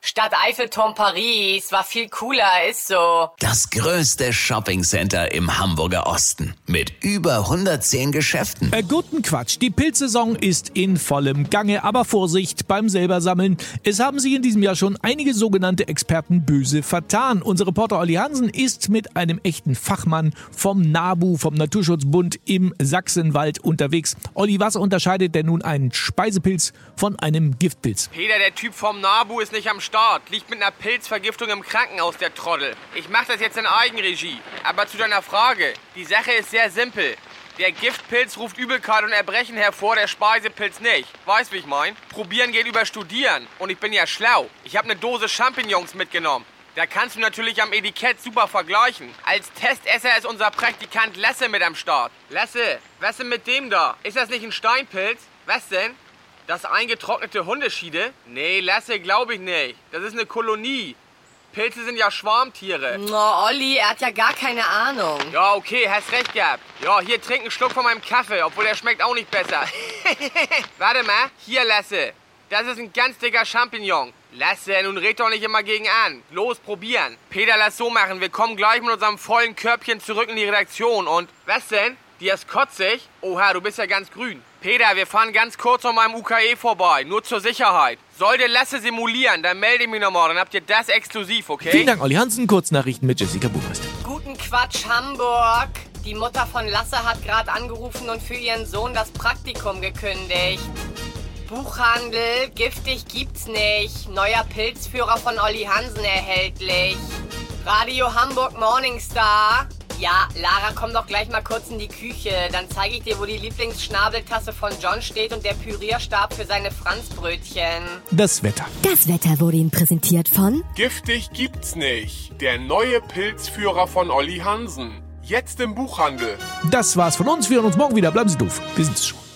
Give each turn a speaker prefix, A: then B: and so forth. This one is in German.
A: Stadt Eiffelturm Paris war viel cooler, ist so.
B: Das größte Shoppingcenter im Hamburger Osten mit über 110 Geschäften.
C: Äh, guten Quatsch. Die Pilzsaison ist in vollem Gange, aber Vorsicht beim selbersammeln. Es haben sich in diesem Jahr schon einige sogenannte Experten böse vertan. Unser Reporter Olli Hansen ist mit einem echten Fachmann vom NABU, vom Naturschutzbund im Sachsenwald unterwegs. Olli, was unterscheidet denn nun einen Speisepilz von einem Giftpilz?
D: Peter, der Typ vom NABU ist nicht am Start. Liegt mit einer Pilzvergiftung im Krankenhaus, der Trottel. Ich mach das jetzt in Eigenregie. Aber zu deiner Frage. Die Sache ist sehr simpel. Der Giftpilz ruft Übelkeit und Erbrechen hervor, der Speisepilz nicht. Weißt, wie ich mein? Probieren geht über Studieren. Und ich bin ja schlau. Ich habe eine Dose Champignons mitgenommen. Da kannst du natürlich am Etikett super vergleichen. Als Testesser ist unser Praktikant Lasse mit am Start. Lasse, was denn mit dem da? Ist das nicht ein Steinpilz? Was denn? Das eingetrocknete Hundeschiede? Nee, Lasse, glaube ich nicht. Das ist eine Kolonie. Pilze sind ja Schwarmtiere.
A: No, Olli, er hat ja gar keine Ahnung.
D: Ja, okay, hast recht gehabt. Ja, hier trink einen Schluck von meinem Kaffee, obwohl der schmeckt auch nicht besser. Warte mal, hier Lasse. Das ist ein ganz dicker Champignon. Lasse, nun red doch nicht immer gegen an. Los, probieren. Peter, lass so machen. Wir kommen gleich mit unserem vollen Körbchen zurück in die Redaktion. Und was denn? Die ist kotzig? Oha, du bist ja ganz grün. Peter, wir fahren ganz kurz an meinem UKE vorbei. Nur zur Sicherheit. Sollte Lasse simulieren, dann melde ich mich nochmal. Dann habt ihr das exklusiv, okay?
C: Vielen Dank, Olli Hansen. Kurznachrichten mit Jessica Burmeister.
A: Guten Quatsch, Hamburg. Die Mutter von Lasse hat gerade angerufen und für ihren Sohn das Praktikum gekündigt. Buchhandel, giftig gibt's nicht. Neuer Pilzführer von Olli Hansen erhältlich. Radio Hamburg Morningstar. Ja, Lara, komm doch gleich mal kurz in die Küche. Dann zeige ich dir, wo die Lieblingsschnabeltasse von John steht und der Pürierstab für seine Franzbrötchen.
C: Das Wetter.
E: Das Wetter wurde Ihnen präsentiert von
F: Giftig gibt's nicht. Der neue Pilzführer von Olli Hansen. Jetzt im Buchhandel.
C: Das war's von uns. Wir hören uns morgen wieder. Bleiben Sie doof. Wir sind's schon.